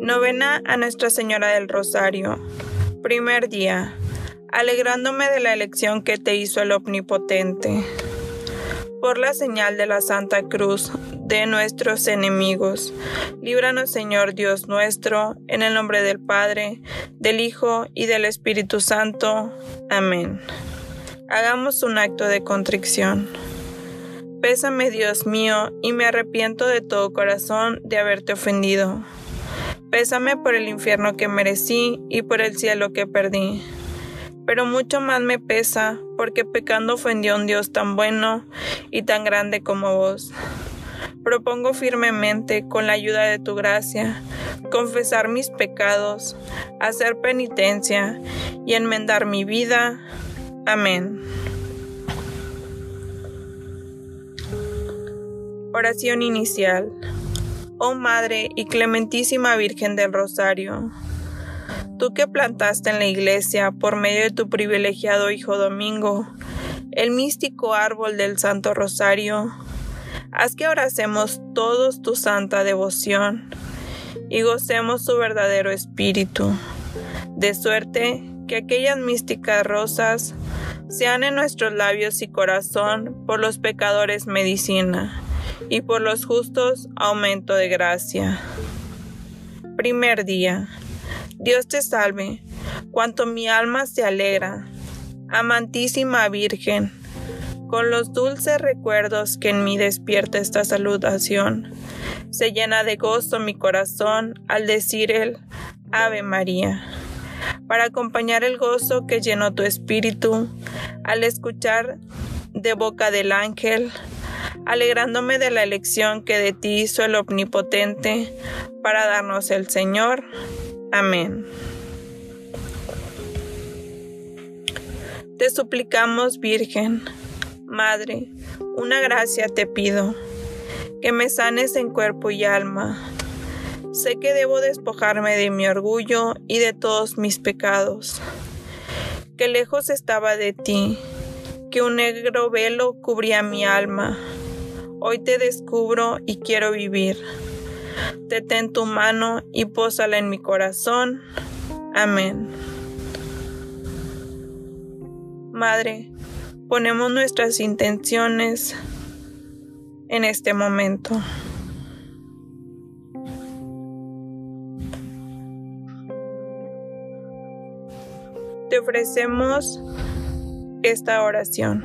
Novena a Nuestra Señora del Rosario. Primer día. Alegrándome de la elección que te hizo el Omnipotente. Por la señal de la Santa Cruz de nuestros enemigos. Líbranos, Señor Dios nuestro, en el nombre del Padre, del Hijo y del Espíritu Santo. Amén. Hagamos un acto de contrición. Pésame, Dios mío, y me arrepiento de todo corazón de haberte ofendido. Pésame por el infierno que merecí y por el cielo que perdí. Pero mucho más me pesa porque pecando ofendió a un Dios tan bueno y tan grande como vos. Propongo firmemente, con la ayuda de tu gracia, confesar mis pecados, hacer penitencia y enmendar mi vida. Amén. Oración inicial. Oh Madre y Clementísima Virgen del Rosario, tú que plantaste en la iglesia, por medio de tu privilegiado Hijo Domingo, el místico árbol del Santo Rosario, haz que abracemos todos tu santa devoción y gocemos su verdadero espíritu, de suerte que aquellas místicas rosas sean en nuestros labios y corazón por los pecadores medicina y por los justos aumento de gracia. Primer día. Dios te salve, cuanto mi alma se alegra, amantísima Virgen, con los dulces recuerdos que en mí despierta esta salutación. Se llena de gozo mi corazón al decir el Ave María. Para acompañar el gozo que llenó tu espíritu, al escuchar de boca del ángel, alegrándome de la elección que de ti hizo el Omnipotente para darnos el Señor. Amén. Te suplicamos, Virgen, Madre, una gracia te pido, que me sanes en cuerpo y alma. Sé que debo despojarme de mi orgullo y de todos mis pecados, que lejos estaba de ti, que un negro velo cubría mi alma Hoy te descubro y quiero vivir. Detén tu mano y pósala en mi corazón. Amén. Madre, ponemos nuestras intenciones en este momento. Te ofrecemos esta oración.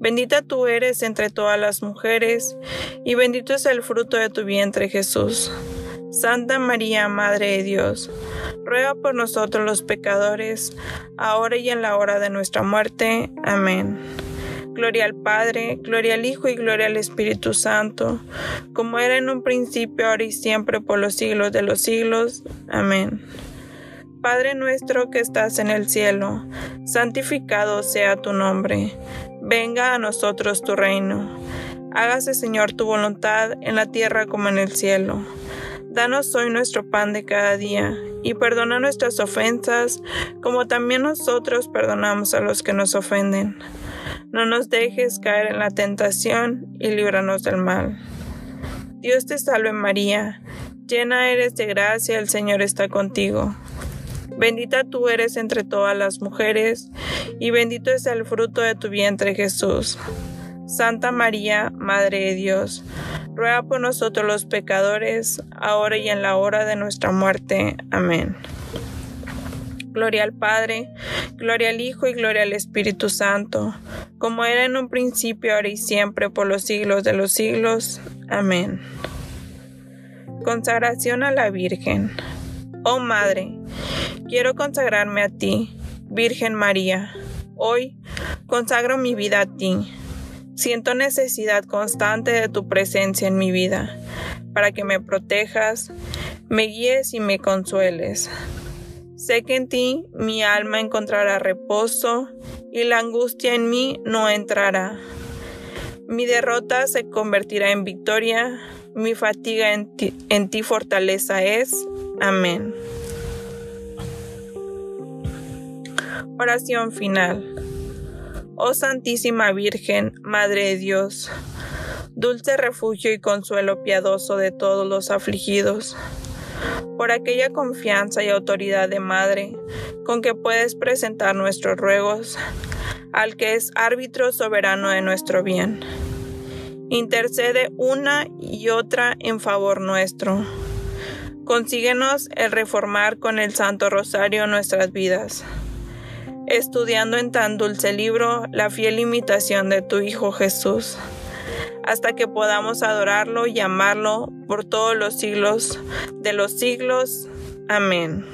Bendita tú eres entre todas las mujeres, y bendito es el fruto de tu vientre Jesús. Santa María, Madre de Dios, ruega por nosotros los pecadores, ahora y en la hora de nuestra muerte. Amén. Gloria al Padre, gloria al Hijo y gloria al Espíritu Santo, como era en un principio, ahora y siempre, por los siglos de los siglos. Amén. Padre nuestro que estás en el cielo, santificado sea tu nombre Venga a nosotros tu reino. Hágase, Señor, tu voluntad en la tierra como en el cielo. Danos hoy nuestro pan de cada día, y perdona nuestras ofensas, como también nosotros perdonamos a los que nos ofenden. No nos dejes caer en la tentación, y líbranos del mal. Dios te salve María, llena eres de gracia, el Señor está contigo. Bendita tú eres entre todas las mujeres, y bendito es el fruto de tu vientre Jesús. Santa María, Madre de Dios, ruega por nosotros los pecadores, ahora y en la hora de nuestra muerte. Amén. Gloria al Padre, gloria al Hijo y gloria al Espíritu Santo, como era en un principio, ahora y siempre, por los siglos de los siglos. Amén. Consagración a la Virgen. Oh Madre, quiero consagrarme a ti, Virgen María. Hoy consagro mi vida a ti Siento necesidad constante de tu presencia en mi vida, para que me protejas, me guíes y me consueles. Sé que en ti mi alma encontrará reposo y la angustia en mí no entrará. Mi derrota se convertirá en victoria, mi fatiga en ti, fortaleza es. Amén. Oración final. Oh Santísima Virgen, Madre de Dios, dulce refugio y consuelo piadoso de todos los afligidos, por aquella confianza y autoridad de Madre con que puedes presentar nuestros ruegos al que es árbitro soberano de nuestro bien. Intercede una y otra en favor nuestro. Consíguenos el reformar con el Santo Rosario nuestras vidas estudiando en tan dulce libro la fiel imitación de tu Hijo Jesús, hasta que podamos adorarlo y amarlo por todos los siglos de los siglos. Amén.